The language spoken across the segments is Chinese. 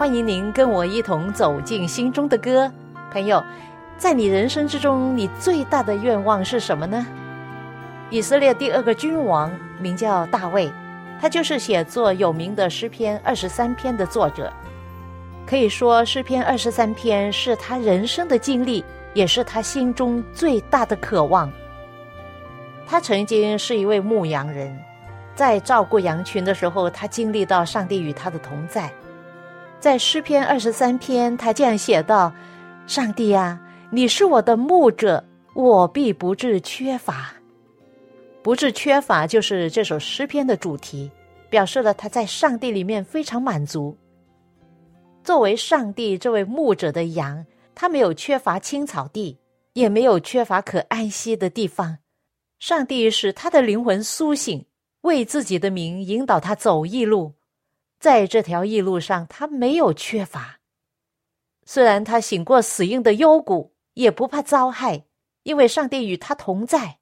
欢迎您跟我一同走进心中的歌，朋友，在你人生之中，你最大的愿望是什么呢？以色列第二个君王名叫大卫，他就是写作有名的诗篇二十三篇的作者。可以说，诗篇二十三篇是他人生的经历，也是他心中最大的渴望。他曾经是一位牧羊人，在照顾羊群的时候，他经历到上帝与他的同在。在诗篇二十三篇，他这样写道：“上帝呀，你是我的牧者，我必不致缺乏。不致缺乏，就是这首诗篇的主题，表示了他在上帝里面非常满足。作为上帝这位牧者的羊，他没有缺乏青草地，也没有缺乏可安息的地方。上帝使他的灵魂苏醒，为自己的名引导他走义路。”在这条异路上，他没有缺乏。虽然他醒过死荫的幽谷，也不怕遭害，因为上帝与他同在。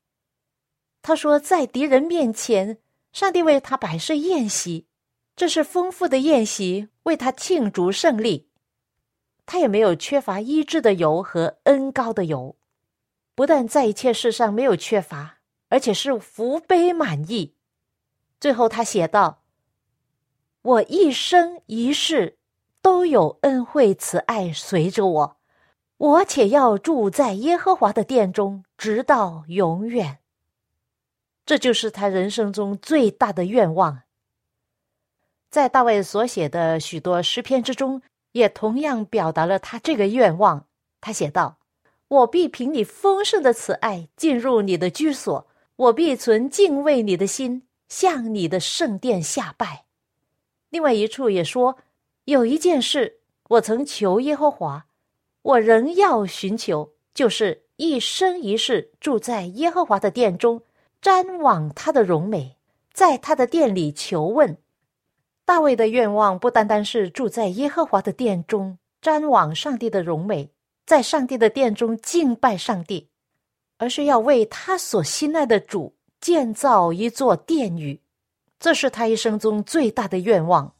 他说，在敌人面前，上帝为他摆设宴席，这是丰富的宴席，为他庆祝胜利。他也没有缺乏医治的油和恩高的油，不但在一切事上没有缺乏，而且是福杯满溢。最后，他写道。我一生一世都有恩惠慈爱随着我，我且要住在耶和华的殿中，直到永远。这就是他人生中最大的愿望。在大卫所写的许多诗篇之中，也同样表达了他这个愿望。他写道：“我必凭你丰盛的慈爱进入你的居所，我必存敬畏你的心，向你的圣殿下拜。”另外一处也说，有一件事我曾求耶和华，我仍要寻求，就是一生一世住在耶和华的殿中，瞻望他的荣美，在他的殿里求问。大卫的愿望不单单是住在耶和华的殿中，瞻望上帝的荣美，在上帝的殿中敬拜上帝，而是要为他所心爱的主建造一座殿宇。这是他一生中最大的愿望，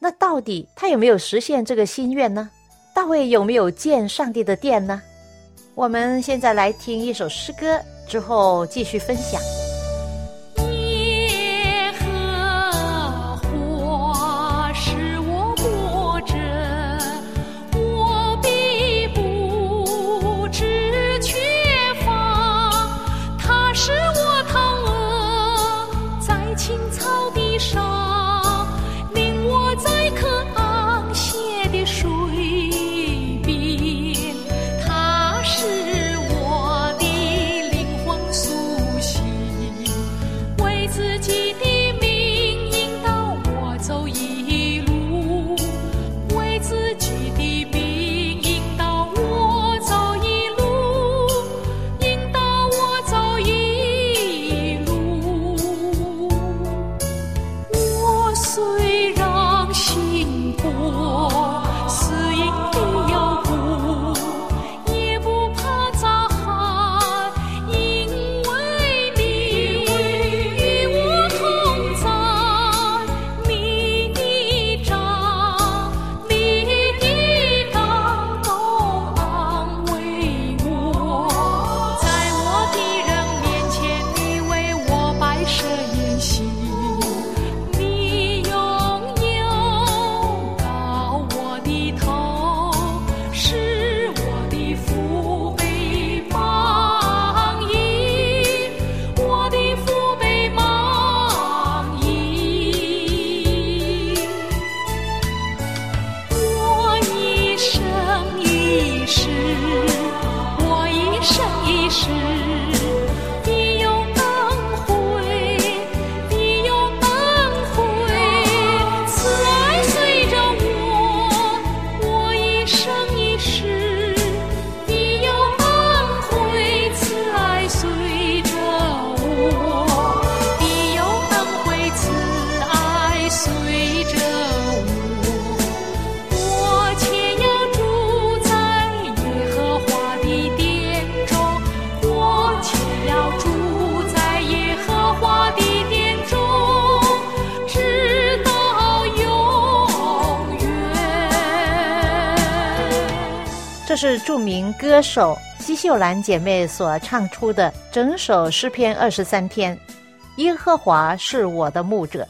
那到底他有没有实现这个心愿呢？大卫有没有建上帝的殿呢？我们现在来听一首诗歌，之后继续分享。是这是著名歌手西秀兰姐妹所唱出的整首诗篇二十三篇。耶和华是我的牧者。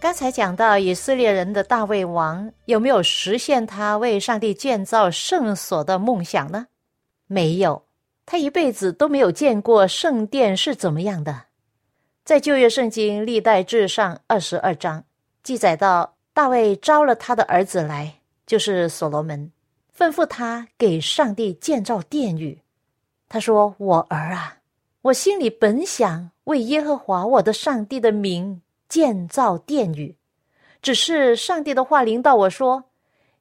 刚才讲到以色列人的大卫王有没有实现他为上帝建造圣所的梦想呢？没有，他一辈子都没有见过圣殿是怎么样的。在旧约圣经历代志上二十二章记载到，大卫招了他的儿子来，就是所罗门。吩咐他给上帝建造殿宇。他说：“我儿啊，我心里本想为耶和华我的上帝的名建造殿宇，只是上帝的话临到我说：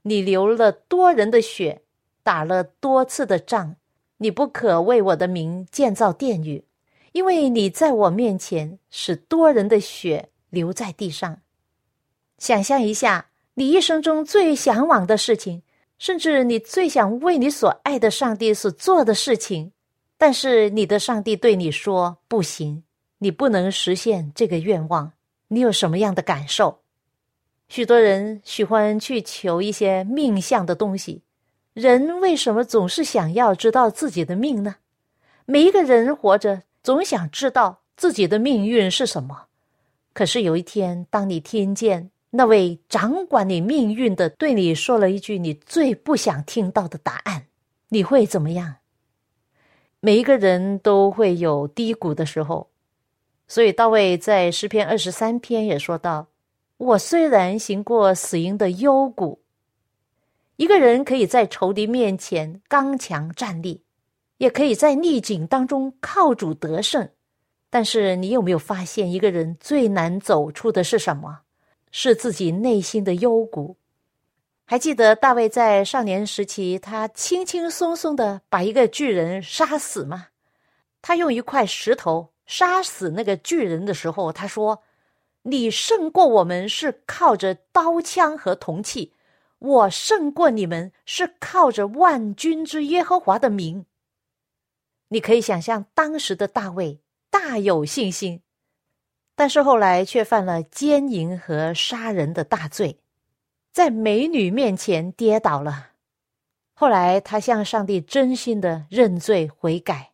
你流了多人的血，打了多次的仗，你不可为我的名建造殿宇，因为你在我面前使多人的血流在地上。想象一下，你一生中最向往的事情。”甚至你最想为你所爱的上帝所做的事情，但是你的上帝对你说不行，你不能实现这个愿望。你有什么样的感受？许多人喜欢去求一些命相的东西。人为什么总是想要知道自己的命呢？每一个人活着总想知道自己的命运是什么。可是有一天，当你听见。那位掌管你命运的对你说了一句你最不想听到的答案，你会怎么样？每一个人都会有低谷的时候，所以大卫在诗篇二十三篇也说到：“我虽然行过死荫的幽谷，一个人可以在仇敌面前刚强站立，也可以在逆境当中靠主得胜。但是，你有没有发现，一个人最难走出的是什么？”是自己内心的幽谷。还记得大卫在少年时期，他轻轻松松的把一个巨人杀死吗？他用一块石头杀死那个巨人的时候，他说：“你胜过我们是靠着刀枪和铜器，我胜过你们是靠着万军之耶和华的名。”你可以想象当时的大卫大有信心。但是后来却犯了奸淫和杀人的大罪，在美女面前跌倒了。后来他向上帝真心的认罪悔改，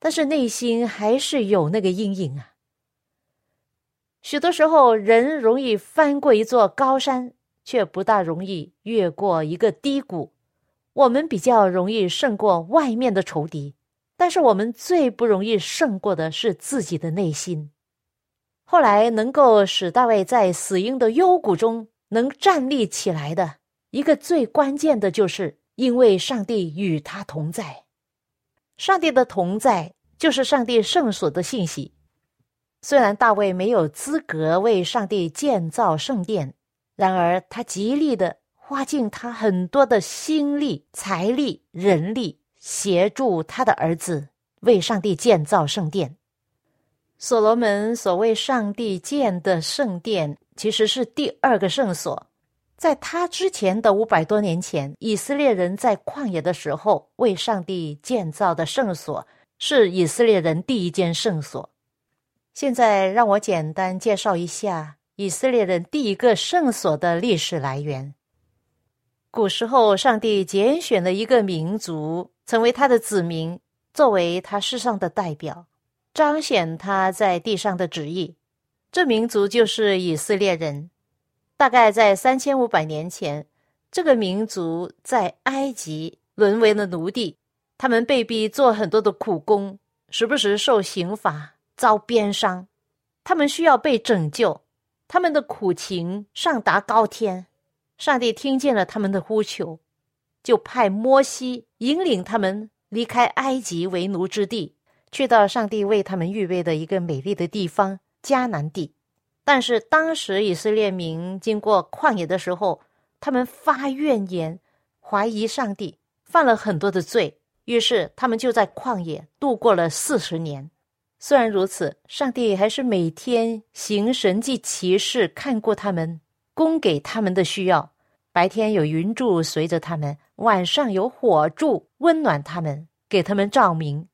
但是内心还是有那个阴影啊。许多时候，人容易翻过一座高山，却不大容易越过一个低谷。我们比较容易胜过外面的仇敌，但是我们最不容易胜过的是自己的内心。后来能够使大卫在死荫的幽谷中能站立起来的一个最关键的就是，因为上帝与他同在。上帝的同在就是上帝圣所的信息。虽然大卫没有资格为上帝建造圣殿，然而他极力的花尽他很多的心力、财力、人力，协助他的儿子为上帝建造圣殿。所罗门所谓上帝建的圣殿，其实是第二个圣所。在他之前的五百多年前，以色列人在旷野的时候为上帝建造的圣所，是以色列人第一间圣所。现在让我简单介绍一下以色列人第一个圣所的历史来源。古时候，上帝拣选了一个民族，成为他的子民，作为他世上的代表。彰显他在地上的旨意，这民族就是以色列人。大概在三千五百年前，这个民族在埃及沦为了奴隶，他们被逼做很多的苦工，时不时受刑罚、遭鞭伤。他们需要被拯救，他们的苦情上达高天。上帝听见了他们的呼求，就派摩西引领他们离开埃及为奴之地。去到上帝为他们预备的一个美丽的地方迦南地，但是当时以色列民经过旷野的时候，他们发怨言，怀疑上帝，犯了很多的罪，于是他们就在旷野度过了四十年。虽然如此，上帝还是每天行神迹奇事，看过他们，供给他们的需要。白天有云柱随着他们，晚上有火柱温暖他们，给他们照明。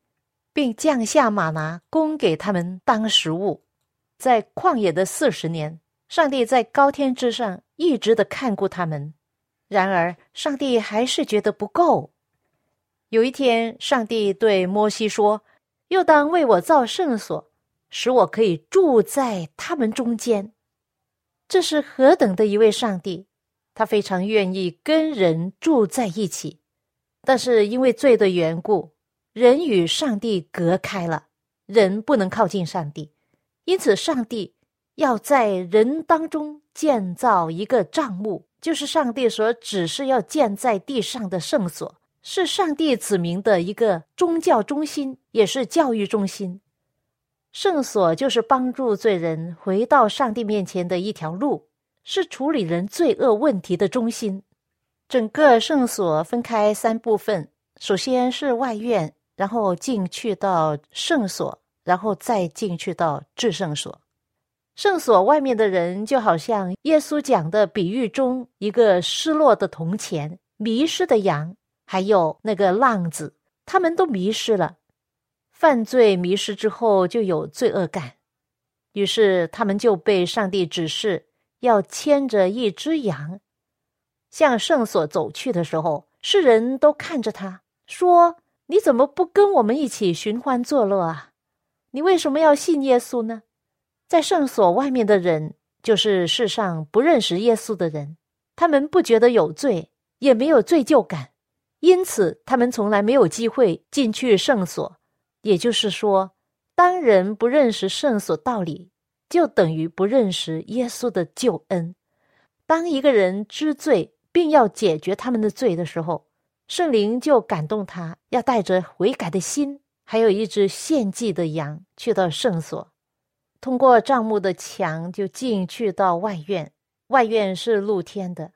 并降下马拿供给他们当食物，在旷野的四十年，上帝在高天之上一直的看顾他们。然而，上帝还是觉得不够，有一天，上帝对摩西说：“又当为我造圣所，使我可以住在他们中间。”这是何等的一位上帝！他非常愿意跟人住在一起，但是因为罪的缘故，人与上帝隔开了，人不能靠近上帝，因此上帝要在人当中建造一个帐幕，就是上帝所指示要建在地上的圣所。是上帝子民的一个宗教中心，也是教育中心。圣所就是帮助罪人回到上帝面前的一条路，是处理人罪恶问题的中心。整个圣所分开三部分，首先是外院，然后进去到圣所，然后再进去到至圣所。圣所外面的人就好像耶稣讲的比喻中一个失落的铜钱、迷失的羊。还有那个浪子，他们都迷失了，犯罪迷失之后就有罪恶感，于是他们就被上帝指示要牵着一只羊，向圣所走去的时候，世人都看着他说：“你怎么不跟我们一起寻欢作乐啊？你为什么要信耶稣呢？”在圣所外面的人，就是世上不认识耶稣的人，他们不觉得有罪，也没有罪疚感。因此，他们从来没有机会进去圣所。也就是说，当人不认识圣所道理，就等于不认识耶稣的救恩。当一个人知罪，并要解决他们的罪的时候，圣灵就感动他，要带着悔改的心，还有一只献祭的羊，去到圣所，通过帐幕的墙就进去到外院。外院是露天的。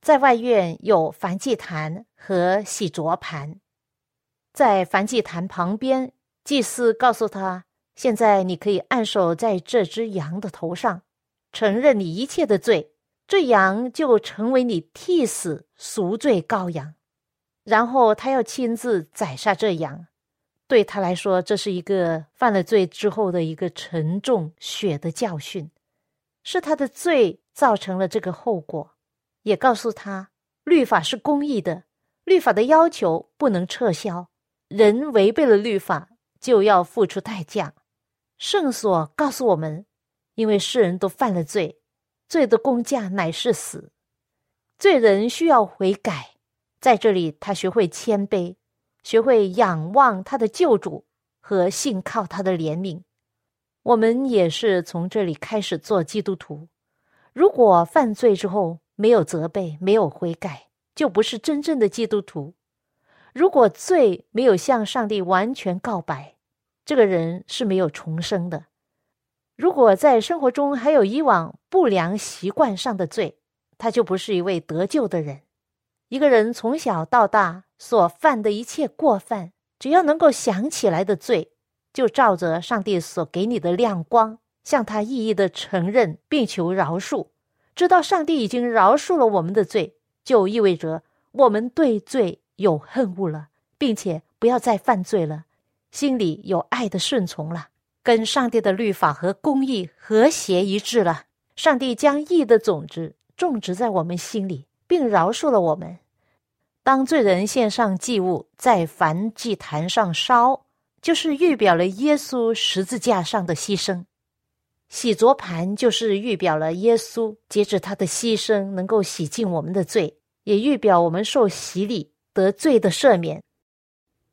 在外院有燔祭坛和洗濯盘，在燔祭坛旁边，祭司告诉他：“现在你可以按手在这只羊的头上，承认你一切的罪，这羊就成为你替死赎罪羔羊。”然后他要亲自宰杀这羊，对他来说，这是一个犯了罪之后的一个沉重血的教训，是他的罪造成了这个后果。也告诉他，律法是公义的，律法的要求不能撤销。人违背了律法，就要付出代价。圣所告诉我们，因为世人都犯了罪，罪的公价乃是死，罪人需要悔改。在这里，他学会谦卑，学会仰望他的救主和信靠他的怜悯。我们也是从这里开始做基督徒。如果犯罪之后，没有责备，没有悔改，就不是真正的基督徒。如果罪没有向上帝完全告白，这个人是没有重生的。如果在生活中还有以往不良习惯上的罪，他就不是一位得救的人。一个人从小到大所犯的一切过犯，只要能够想起来的罪，就照着上帝所给你的亮光，向他一一的承认，并求饶恕。知道上帝已经饶恕了我们的罪，就意味着我们对罪有恨恶了，并且不要再犯罪了，心里有爱的顺从了，跟上帝的律法和公义和谐一致了。上帝将义的种子种植在我们心里，并饶恕了我们。当罪人献上祭物，在燔祭坛上烧，就是预表了耶稣十字架上的牺牲。洗濯盘就是预表了耶稣，接着他的牺牲能够洗净我们的罪，也预表我们受洗礼得罪的赦免。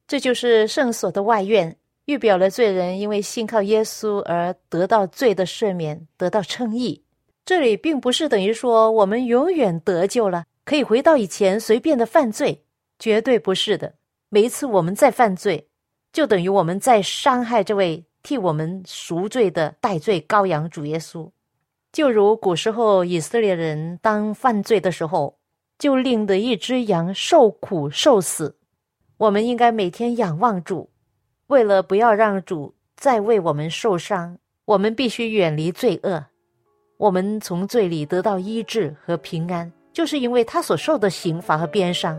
这就是圣所的外院，预表了罪人因为信靠耶稣而得到罪的赦免，得到称义。这里并不是等于说我们永远得救了，可以回到以前随便的犯罪，绝对不是的。每一次我们在犯罪，就等于我们在伤害这位。替我们赎罪的代罪羔羊主耶稣，就如古时候以色列人当犯罪的时候，就令得一只羊受苦受死。我们应该每天仰望主，为了不要让主再为我们受伤，我们必须远离罪恶。我们从罪里得到医治和平安，就是因为他所受的刑罚和鞭伤，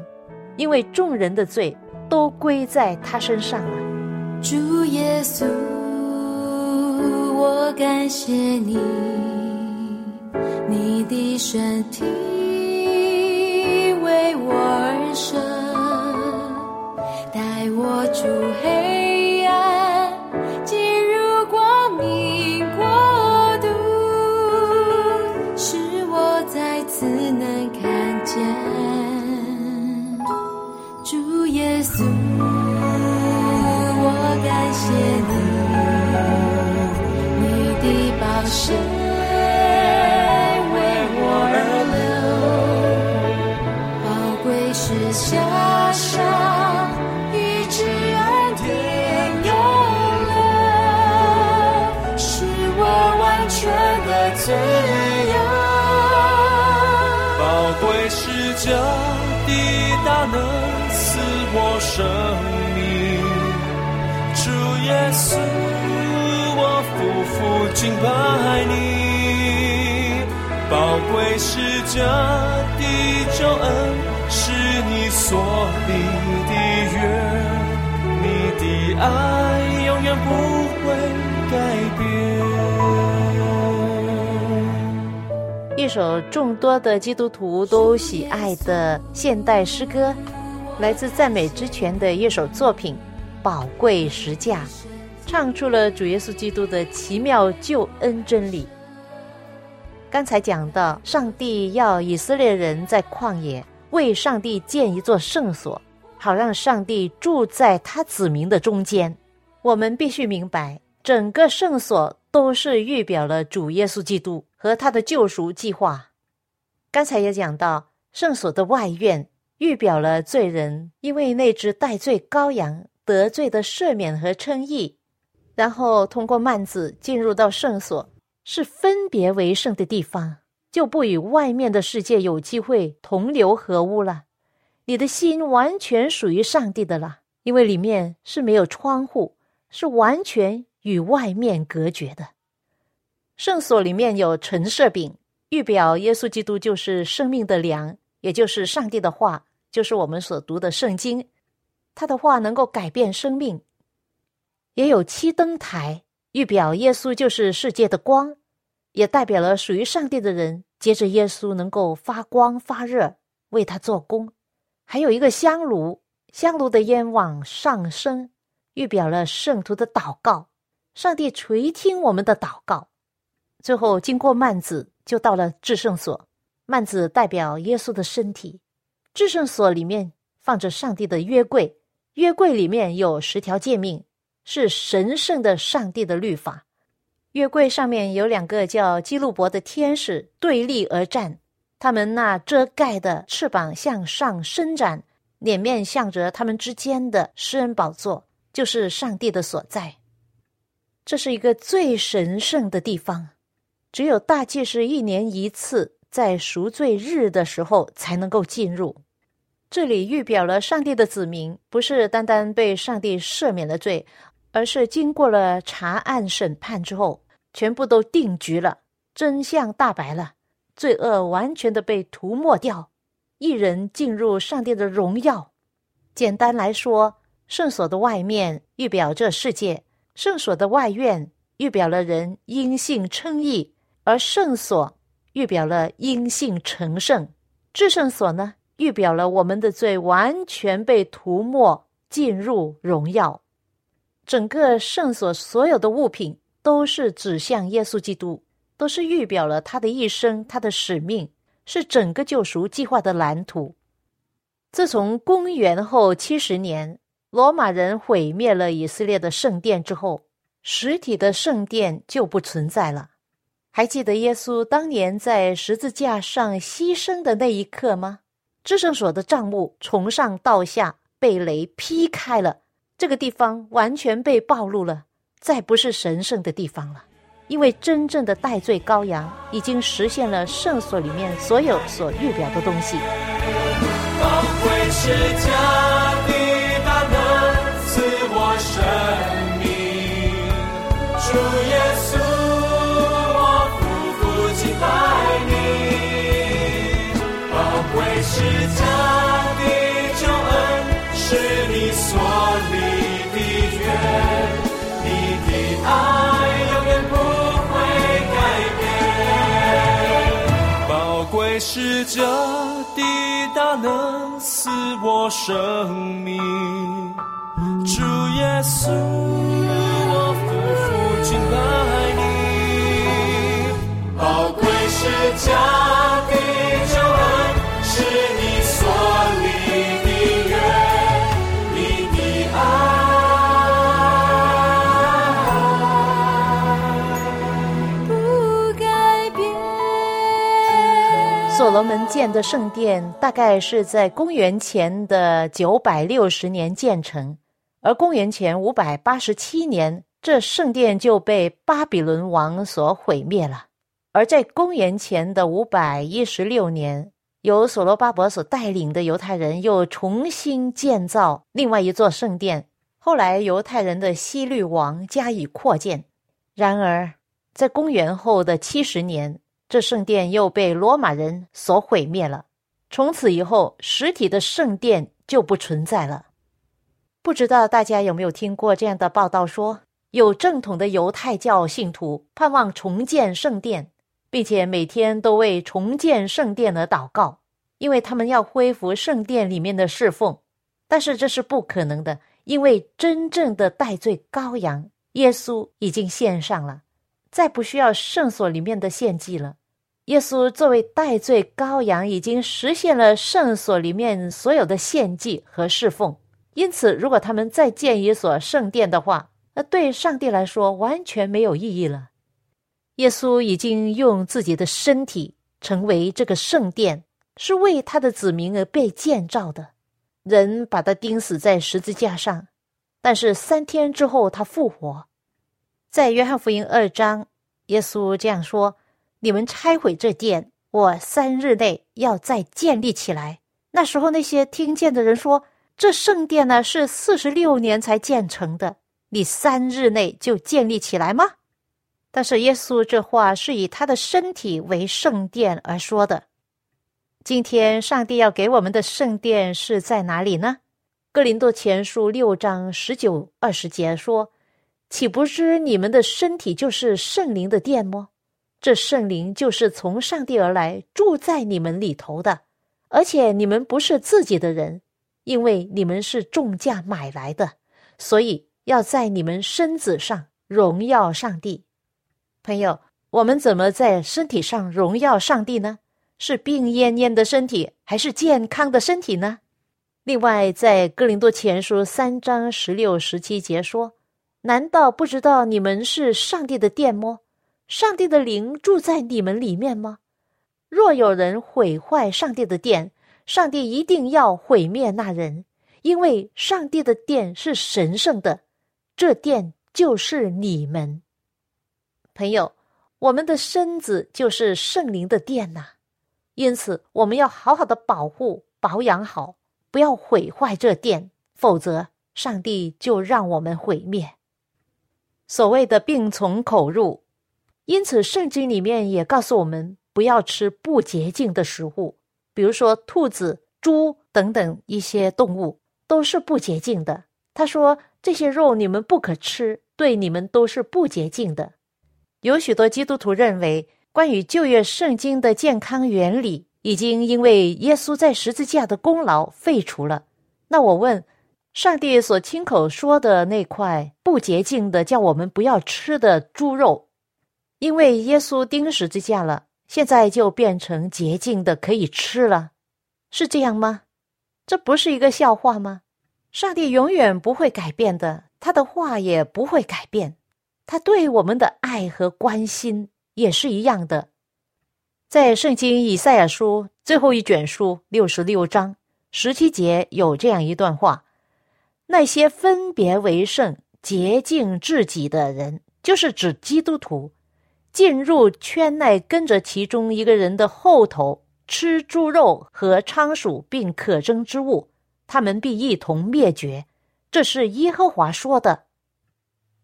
因为众人的罪都归在他身上了。主耶稣。我感谢你，你的身体为我而生，带我出黑敬拜你。宝贵是这的救恩，是你所立的约，你的爱永远不会改变。一首众多的基督徒都喜爱的现代诗歌，来自赞美之泉的一首作品《宝贵实价》，唱出了主耶稣基督的奇妙救恩真理。刚才讲到，上帝要以色列人在旷野为上帝建一座圣所，好让上帝住在他子民的中间。我们必须明白，整个圣所都是预表了主耶稣基督和他的救赎计划。刚才也讲到，圣所的外院预表了罪人因为那只代罪羔羊得罪的赦免和称义，然后通过幔子进入到圣所。是分别为圣的地方，就不与外面的世界有机会同流合污了。你的心完全属于上帝的了，因为里面是没有窗户，是完全与外面隔绝的。圣所里面有陈设饼，预表耶稣基督就是生命的粮，也就是上帝的话，就是我们所读的圣经。他的话能够改变生命。也有七灯台。预表耶稣就是世界的光，也代表了属于上帝的人，接着耶稣能够发光发热，为他做工。还有一个香炉，香炉的烟往上升，预表了圣徒的祷告，上帝垂听我们的祷告。最后经过幔子，就到了至圣所，幔子代表耶稣的身体。至圣所里面放着上帝的约柜，约柜里面有十条诫命。是神圣的上帝的律法。月柜上面有两个叫基路伯的天使对立而战，他们那遮盖的翅膀向上伸展，脸面向着他们之间的施恩宝座，就是上帝的所在。这是一个最神圣的地方，只有大祭司一年一次在赎罪日的时候才能够进入。这里预表了上帝的子民，不是单单被上帝赦免的罪。而是经过了查案审判之后，全部都定局了，真相大白了，罪恶完全的被涂抹掉，一人进入上帝的荣耀。简单来说，圣所的外面预表这世界，圣所的外院预表了人因信称义，而圣所预表了因信成圣。至圣所呢，预表了我们的罪完全被涂抹，进入荣耀。整个圣所所有的物品都是指向耶稣基督，都是预表了他的一生，他的使命是整个救赎计划的蓝图。自从公元后七十年，罗马人毁灭了以色列的圣殿之后，实体的圣殿就不存在了。还记得耶稣当年在十字架上牺牲的那一刻吗？至圣所的帐幕从上到下被雷劈开了。这个地方完全被暴露了，再不是神圣的地方了，因为真正的戴罪羔羊已经实现了圣所里面所有所预表的东西。主耶，赐我生命，主耶稣，我夫妇敬拜你，宝贵是家。罗门建的圣殿大概是在公元前的九百六十年建成，而公元前五百八十七年，这圣殿就被巴比伦王所毁灭了。而在公元前的五百一十六年，由所罗巴伯所带领的犹太人又重新建造另外一座圣殿，后来犹太人的希律王加以扩建。然而，在公元后的七十年，这圣殿又被罗马人所毁灭了。从此以后，实体的圣殿就不存在了。不知道大家有没有听过这样的报道说，有正统的犹太教信徒盼望重建圣殿，并且每天都为重建圣殿而祷告，因为他们要恢复圣殿里面的侍奉。但是这是不可能的，因为真正的代罪羔羊耶稣已经献上了，再不需要圣所里面的献祭了。耶稣作为代罪羔羊，已经实现了圣所里面所有的献祭和侍奉。因此，如果他们再建一所圣殿的话，那对上帝来说完全没有意义了。耶稣已经用自己的身体成为这个圣殿，是为他的子民而被建造的。人把他钉死在十字架上，但是三天之后他复活。在约翰福音二章，耶稣这样说：“你们拆毁这殿，我三日内要再建立起来。”那时候那些听见的人说：“这圣殿呢是四十六年才建成的，你三日内就建立起来吗？”但是耶稣这话是以他的身体为圣殿而说的。今天上帝要给我们的圣殿是在哪里呢？哥林多前书六章十九二十节说：“岂不知你们的身体就是圣灵的殿吗？这圣灵就是从上帝而来，住在你们里头的。而且你们不是自己的人，因为你们是重价买来的，所以要在你们身子上荣耀上帝。”朋友，我们怎么在身体上荣耀上帝呢？是病恹恹的身体，还是健康的身体呢？另外，在哥林多前书三章十六、十七节说：“难道不知道你们是上帝的殿吗？上帝的灵住在你们里面吗？若有人毁坏上帝的殿，上帝一定要毁灭那人，因为上帝的殿是神圣的，这殿就是你们。朋友，我们的身子就是圣灵的殿呐。”因此，我们要好好的保护、保养好，不要毁坏这殿，否则上帝就让我们毁灭。所谓的病从口入，因此圣经里面也告诉我们不要吃不洁净的食物，比如说兔子、猪等等一些动物都是不洁净的。他说这些肉你们不可吃，对你们都是不洁净的。有许多基督徒认为。关于旧约圣经的健康原理，已经因为耶稣在十字架的功劳废除了。那我问，上帝所亲口说的那块不洁净的，叫我们不要吃的猪肉，因为耶稣钉十字架了，现在就变成洁净的，可以吃了，是这样吗？这不是一个笑话吗？上帝永远不会改变的，他的话也不会改变，他对我们的爱和关心。也是一样的，在圣经以赛亚书最后一卷书六十六章十七节有这样一段话：那些分别为圣、洁净自己的人，就是指基督徒，进入圈内跟着其中一个人的后头吃猪肉和仓鼠并可憎之物，他们必一同灭绝。这是耶和华说的。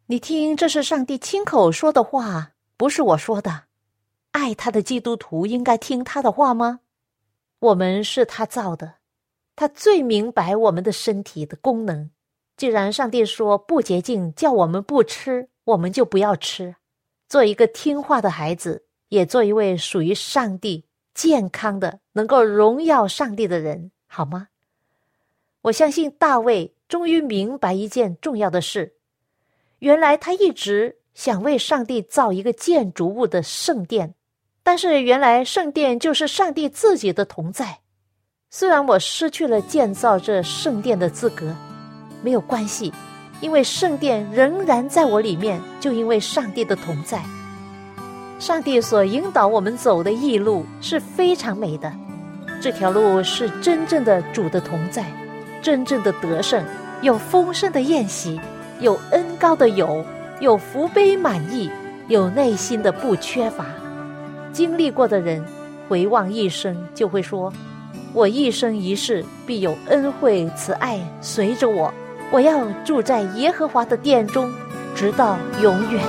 你听，这是上帝亲口说的话。不是我说的，爱他的基督徒应该听他的话吗？我们是他造的，他最明白我们的身体的功能。既然上帝说不洁净，叫我们不吃，我们就不要吃。做一个听话的孩子，也做一位属于上帝、健康的、能够荣耀上帝的人，好吗？我相信大卫终于明白一件重要的事：原来他一直想为上帝造一个建筑物的圣殿，但是原来圣殿就是上帝自己的同在。虽然我失去了建造这圣殿的资格，没有关系，因为圣殿仍然在我里面。就因为上帝的同在，上帝所引导我们走的异路是非常美的。这条路是真正的主的同在，真正的得胜，有丰盛的宴席，有恩高的友，有福杯满溢，有内心的不缺乏。经历过的人回望一生，就会说。我一生一世必有恩惠慈爱随着我，我要住在耶和华的殿中，直到永远。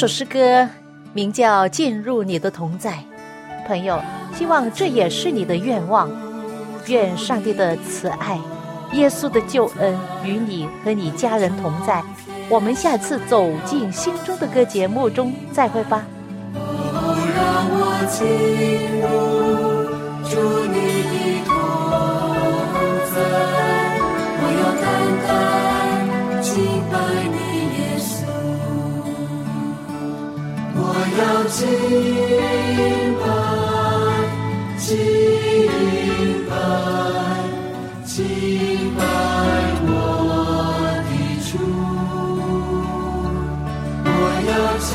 首诗歌名叫《进入你的同在》，朋友，希望这也是你的愿望。愿上帝的慈爱、耶稣的救恩与你和你家人同在。我们下次走进心中的歌节目中再会吧。让我进入主你的同在，我要单单敬拜我要敬拜，敬拜，敬拜我的主。我要敬